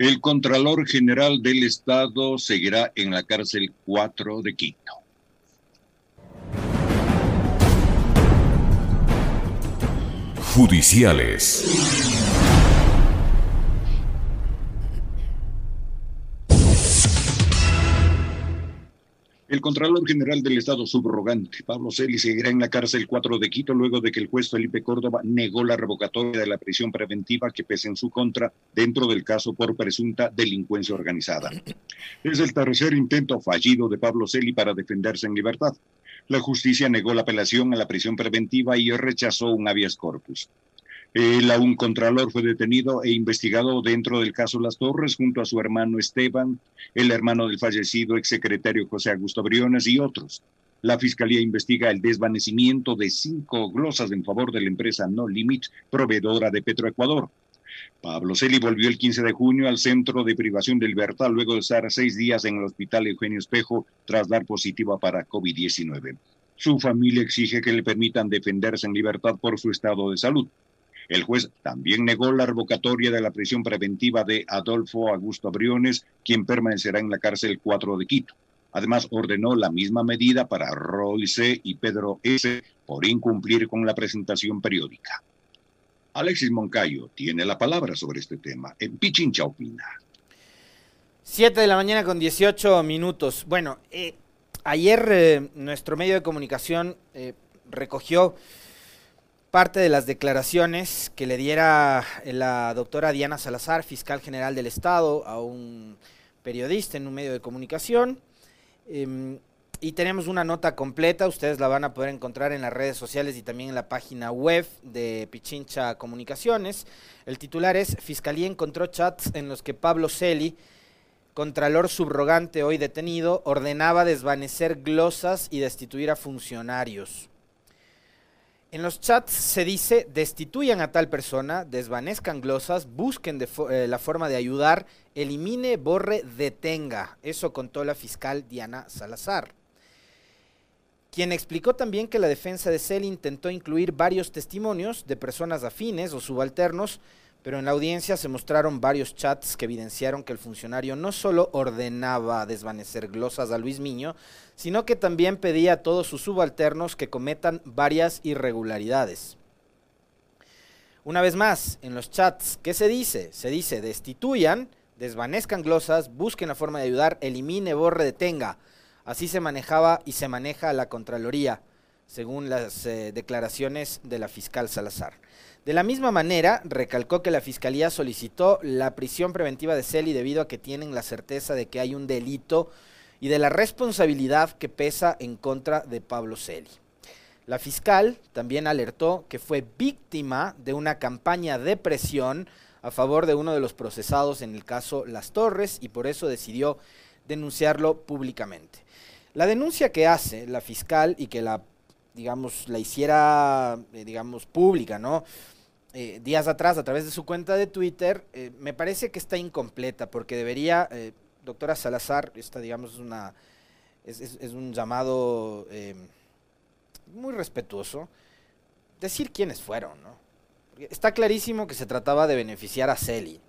El Contralor General del Estado seguirá en la cárcel 4 de Quito. Judiciales. El Contralor General del Estado subrogante, Pablo Celi, seguirá en la cárcel 4 de Quito luego de que el juez Felipe Córdoba negó la revocatoria de la prisión preventiva que pese en su contra dentro del caso por presunta delincuencia organizada. Es el tercer intento fallido de Pablo Celi para defenderse en libertad. La justicia negó la apelación a la prisión preventiva y rechazó un habeas corpus. El aún contralor fue detenido e investigado dentro del caso Las Torres junto a su hermano Esteban, el hermano del fallecido exsecretario José Augusto Briones y otros. La fiscalía investiga el desvanecimiento de cinco glosas en favor de la empresa No Limit, proveedora de Petroecuador. Pablo Celi volvió el 15 de junio al centro de privación de libertad luego de estar seis días en el hospital Eugenio Espejo tras dar positiva para COVID-19. Su familia exige que le permitan defenderse en libertad por su estado de salud. El juez también negó la revocatoria de la prisión preventiva de Adolfo Augusto Briones, quien permanecerá en la cárcel 4 de Quito. Además, ordenó la misma medida para Roy C. y Pedro S. por incumplir con la presentación periódica. Alexis Moncayo tiene la palabra sobre este tema. En Pichincha opina. Siete de la mañana con 18 minutos. Bueno, eh, ayer eh, nuestro medio de comunicación eh, recogió parte de las declaraciones que le diera la doctora Diana Salazar, fiscal general del Estado, a un periodista en un medio de comunicación. Em, y tenemos una nota completa, ustedes la van a poder encontrar en las redes sociales y también en la página web de Pichincha Comunicaciones. El titular es Fiscalía encontró chats en los que Pablo Celi, contralor subrogante hoy detenido, ordenaba desvanecer glosas y destituir a funcionarios. En los chats se dice, destituyan a tal persona, desvanezcan glosas, busquen eh, la forma de ayudar, elimine, borre, detenga. Eso contó la fiscal Diana Salazar. Quien explicó también que la defensa de Cel intentó incluir varios testimonios de personas afines o subalternos pero en la audiencia se mostraron varios chats que evidenciaron que el funcionario no solo ordenaba desvanecer glosas a Luis Miño, sino que también pedía a todos sus subalternos que cometan varias irregularidades. Una vez más, en los chats, ¿qué se dice? Se dice destituyan, desvanezcan glosas, busquen la forma de ayudar, elimine, borre, detenga. Así se manejaba y se maneja la Contraloría, según las eh, declaraciones de la fiscal Salazar. De la misma manera, recalcó que la Fiscalía solicitó la prisión preventiva de Celi debido a que tienen la certeza de que hay un delito y de la responsabilidad que pesa en contra de Pablo Celi. La fiscal también alertó que fue víctima de una campaña de presión a favor de uno de los procesados en el caso Las Torres y por eso decidió denunciarlo públicamente. La denuncia que hace la fiscal y que la digamos, la hiciera, eh, digamos, pública, ¿no? Eh, días atrás a través de su cuenta de Twitter, eh, me parece que está incompleta, porque debería, doctora Salazar, esta, digamos, una, es, es un llamado muy respetuoso, decir quiénes fueron, ¿no? está clarísimo que se trataba de beneficiar a Celi,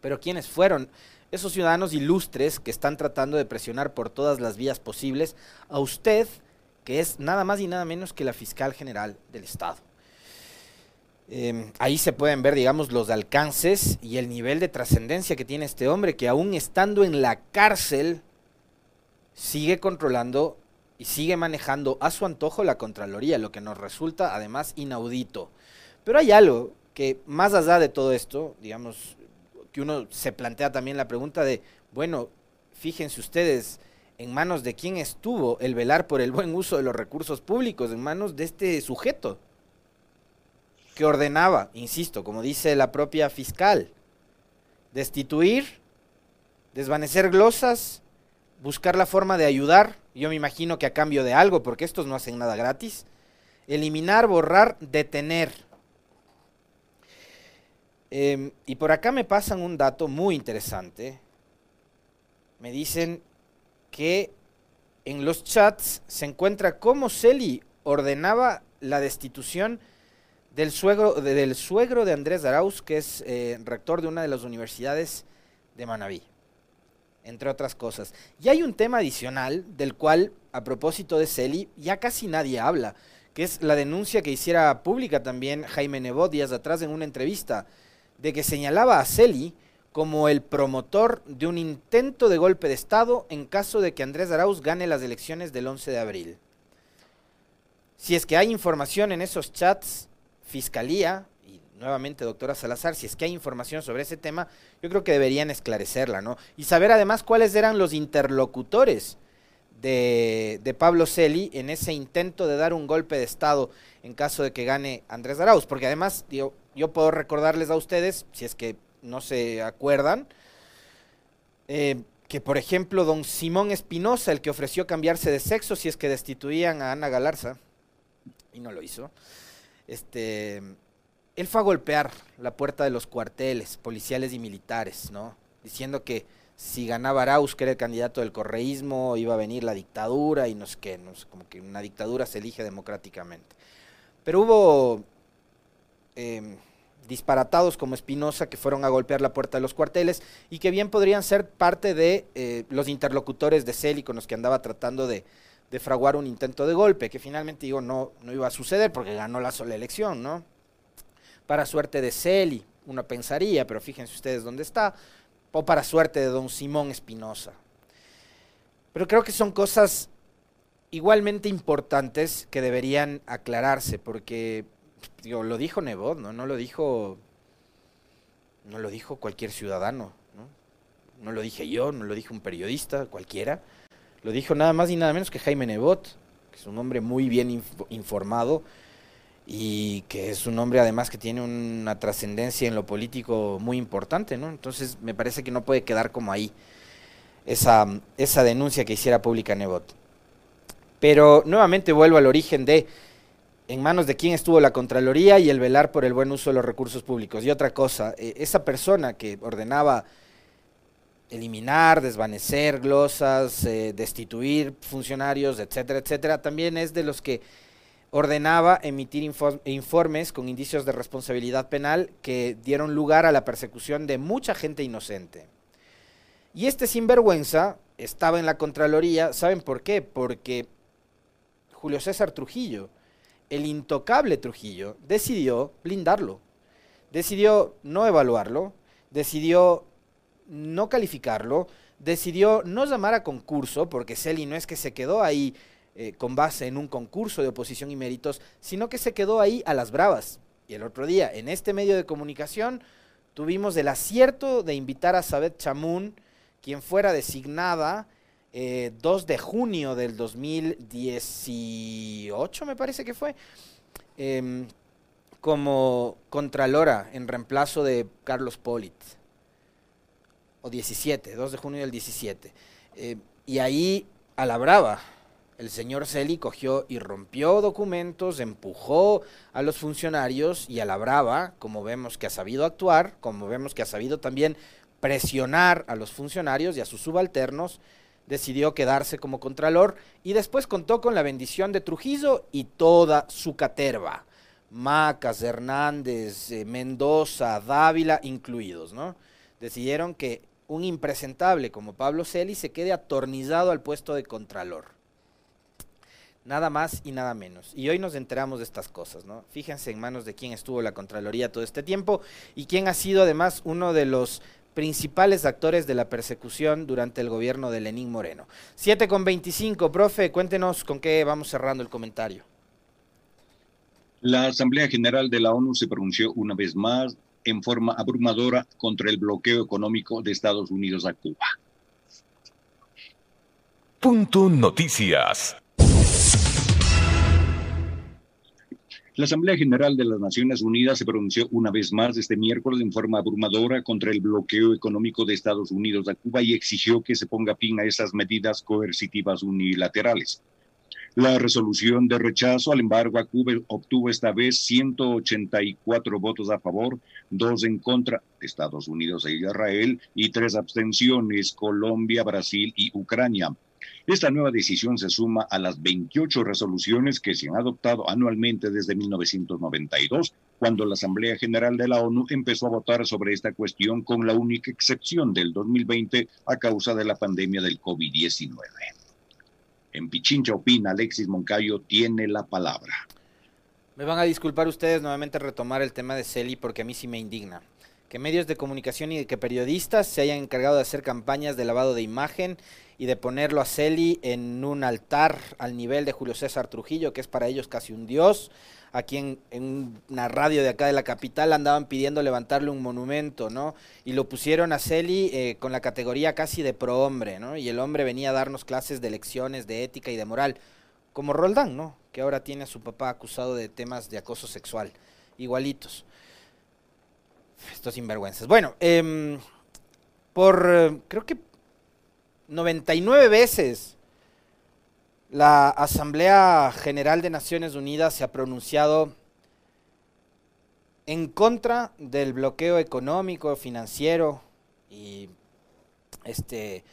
pero quiénes fueron esos ciudadanos ilustres que están tratando de presionar por todas las vías posibles a usted que es nada más y nada menos que la fiscal general del Estado. Em, ahí se pueden ver, digamos, los alcances y el nivel de trascendencia que tiene este hombre, que aún estando en la cárcel, sigue controlando y sigue manejando a su antojo la Contraloría, lo que nos resulta además inaudito. Pero hay algo que más allá de todo esto, digamos, que uno se plantea también la pregunta de, bueno, fíjense ustedes, en manos de quién estuvo el velar por el buen uso de los recursos públicos, en manos de este sujeto que ordenaba, insisto, como dice la propia fiscal, destituir, desvanecer glosas, buscar la forma de ayudar, yo me imagino que a cambio de algo, porque estos no hacen nada gratis, eliminar, borrar, detener. Em, y por acá me pasan un dato muy interesante. Me dicen que en los chats se encuentra cómo Celi ordenaba la destitución del suegro, de, del suegro de Andrés Arauz, que es eh, rector de una de las universidades de Manabí, entre otras cosas. Y hay un tema adicional del cual, a propósito de Celi, ya casi nadie habla, que es la denuncia que hiciera pública también Jaime Nebot días atrás en una entrevista, de que señalaba a Celi como el promotor de un intento de golpe de Estado en caso de que Andrés Arauz gane las elecciones del 11 de abril. Si es que hay información en esos chats, Fiscalía, y nuevamente doctora Salazar, si es que hay información sobre ese tema, yo creo que deberían esclarecerla, ¿no? Y saber además cuáles eran los interlocutores de, Pablo Celi en ese intento de dar un golpe de Estado en caso de que gane Andrés Arauz, porque además yo puedo recordarles a ustedes, si es que no se acuerdan, eh, que por ejemplo don Simón Espinosa, el que ofreció cambiarse de sexo si es que destituían a Ana Galarza, y no lo hizo, este, él fue a golpear la puerta de los cuarteles policiales y militares, ¿no? Diciendo que si ganaba Arauz, que era el candidato del correísmo, iba a venir la dictadura y no sé qué, no sé, como que una dictadura se elige democráticamente. Pero hubo em, disparatados como Espinosa que fueron a golpear la puerta de los cuarteles y que bien podrían ser parte de eh, los interlocutores de Celi con los que andaba tratando de, de fraguar un intento de golpe, que finalmente digo no, no iba a suceder porque ganó la sola elección, ¿no? Para suerte de Celi, uno pensaría, pero fíjense ustedes dónde está, o para suerte de don Simón Espinosa. Pero creo que son cosas igualmente importantes que deberían aclararse, porque lo dijo Nebot, ¿no? No lo dijo. No lo dijo cualquier ciudadano, ¿no? No lo dije yo, no lo dijo un periodista, cualquiera. Lo dijo nada más y nada menos que Jaime Nebot, que es un hombre muy bien informado y que es un hombre además que tiene una trascendencia en lo político muy importante, ¿no? Entonces me parece que no puede quedar como ahí esa, esa denuncia que hiciera pública Nebot. Pero nuevamente vuelvo al origen de en manos de quién estuvo la Contraloría y el velar por el buen uso de los recursos públicos. Y otra cosa, eh, esa persona que ordenaba eliminar, desvanecer glosas, eh, destituir funcionarios, etcétera, etcétera, también es de los que ordenaba emitir informes con indicios de responsabilidad penal que dieron lugar a la persecución de mucha gente inocente. Y este sinvergüenza estaba en la Contraloría, ¿saben por qué? Porque Julio César Trujillo, el intocable Trujillo, decidió blindarlo, decidió no evaluarlo, decidió no calificarlo, decidió no llamar a concurso, porque Celi no es que se quedó ahí eh, con base en un concurso de oposición y méritos, sino que se quedó ahí a las bravas. Y el otro día, en este medio de comunicación, tuvimos el acierto de invitar a Sabet Chamun, quien fuera designada 2 eh, de junio del 2018, me parece que fue, em, como contralora en reemplazo de Carlos Polit o 17, 2 de junio del 17. Eh, y ahí, a la brava, el señor Celi cogió y rompió documentos, empujó a los funcionarios y a la brava, como vemos que ha sabido actuar, como vemos que ha sabido también presionar a los funcionarios y a sus subalternos, decidió quedarse como contralor y después contó con la bendición de Trujillo y toda su caterva. Macas, Hernández, eh, Mendoza, Dávila incluidos, ¿no? Decidieron que un impresentable como Pablo Celi se quede atornillado al puesto de contralor. Nada más y nada menos. Y hoy nos enteramos de estas cosas, ¿no? Fíjense en manos de quién estuvo la Contraloría todo este tiempo y quién ha sido además uno de los principales actores de la persecución durante el gobierno de Lenín Moreno. 7 con 25, profe, cuéntenos con qué vamos cerrando el comentario. La Asamblea General de la ONU se pronunció una vez más en forma abrumadora contra el bloqueo económico de Estados Unidos a Cuba. Punto Noticias. La Asamblea General de las Naciones Unidas se pronunció una vez más este miércoles en forma abrumadora contra el bloqueo económico de Estados Unidos a Cuba y exigió que se ponga fin a esas medidas coercitivas unilaterales. La resolución de rechazo al embargo a Cuba obtuvo esta vez 184 votos a favor, dos en contra, Estados Unidos e Israel, y tres abstenciones, Colombia, Brasil y Ucrania. Esta nueva decisión se suma a las 28 resoluciones que se han adoptado anualmente desde 1992 cuando la Asamblea General de la ONU empezó a votar sobre esta cuestión con la única excepción del 2020 a causa de la pandemia del COVID-19. En Pichincha opina Alexis Moncayo tiene la palabra. Me van a disculpar ustedes nuevamente retomar el tema de Celi porque a mí sí me indigna. Que medios de comunicación y que periodistas se hayan encargado de hacer campañas de lavado de imagen y de ponerlo a Celi en un altar al nivel de Julio César Trujillo, que es para ellos casi un dios, aquí en, una radio de acá de la capital andaban pidiendo levantarle un monumento, ¿no? Y lo pusieron a Celi eh, con la categoría casi de prohombre, ¿no? Y el hombre venía a darnos clases de lecciones de ética y de moral, como Roldán, ¿no? Que ahora tiene a su papá acusado de temas de acoso sexual, igualitos. Estos sinvergüenzas. Bueno, em, por, eh, creo que 99 veces la Asamblea General de Naciones Unidas se ha pronunciado en contra del bloqueo económico, financiero y este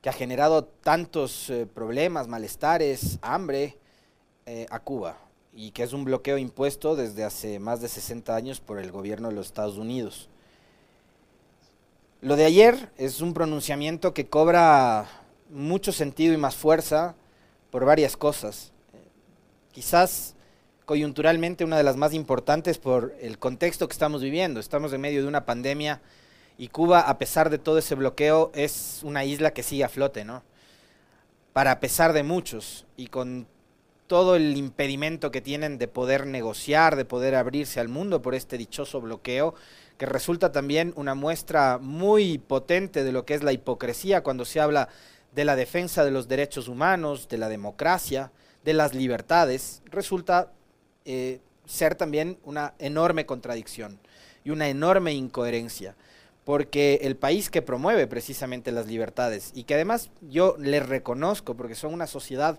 que ha generado tantos eh, problemas, malestares, hambre eh, a Cuba y que es un bloqueo impuesto desde hace más de 60 años por el gobierno de los Estados Unidos. Lo de ayer es un pronunciamiento que cobra mucho sentido y más fuerza por varias cosas. Quizás coyunturalmente una de las más importantes por el contexto que estamos viviendo. Estamos en medio de una pandemia y Cuba, a pesar de todo ese bloqueo, es una isla que sigue a flote, ¿no? Para pesar de muchos y con todo el impedimento que tienen de poder negociar, de poder abrirse al mundo por este dichoso bloqueo, que resulta también una muestra muy potente de lo que es la hipocresía cuando se habla de la defensa de los derechos humanos, de la democracia, de las libertades, resulta eh, ser también una enorme contradicción y una enorme incoherencia, porque el país que promueve precisamente las libertades y que además yo les reconozco porque son una sociedad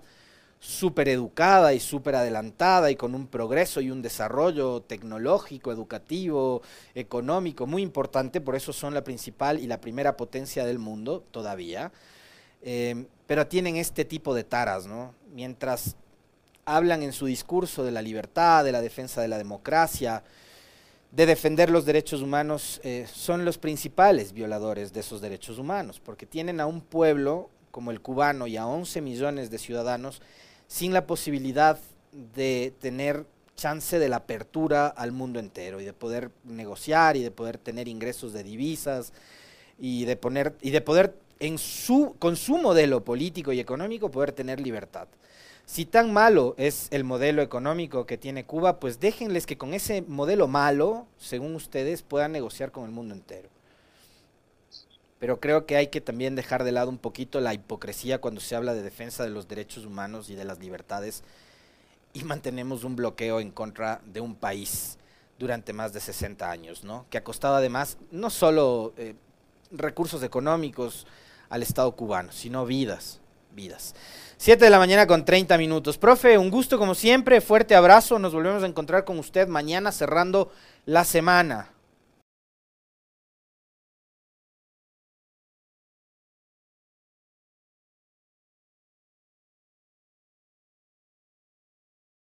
súper educada y súper adelantada y con un progreso y un desarrollo tecnológico, educativo, económico muy importante, por eso son la principal y la primera potencia del mundo todavía. Em, pero tienen este tipo de taras, ¿no? Mientras hablan en su discurso de la libertad, de la defensa de la democracia, de defender los derechos humanos, eh, son los principales violadores de esos derechos humanos, porque tienen a un pueblo como el cubano y a 11 millones de ciudadanos sin la posibilidad de tener chance de la apertura al mundo entero y de poder negociar y de poder tener ingresos de divisas y de poner y de poder en su, con su modelo político y económico poder tener libertad. Si tan malo es el modelo económico que tiene Cuba, pues déjenles que con ese modelo malo, según ustedes, puedan negociar con el mundo entero. Pero creo que hay que también dejar de lado un poquito la hipocresía cuando se habla de defensa de los derechos humanos y de las libertades y mantenemos un bloqueo en contra de un país durante más de 60 años, ¿no? Que ha costado además no solo eh, recursos económicos, al Estado cubano, sino vidas, vidas. Siete de la mañana con 30 minutos. Profe, un gusto como siempre, fuerte abrazo, nos volvemos a encontrar con usted mañana cerrando la semana.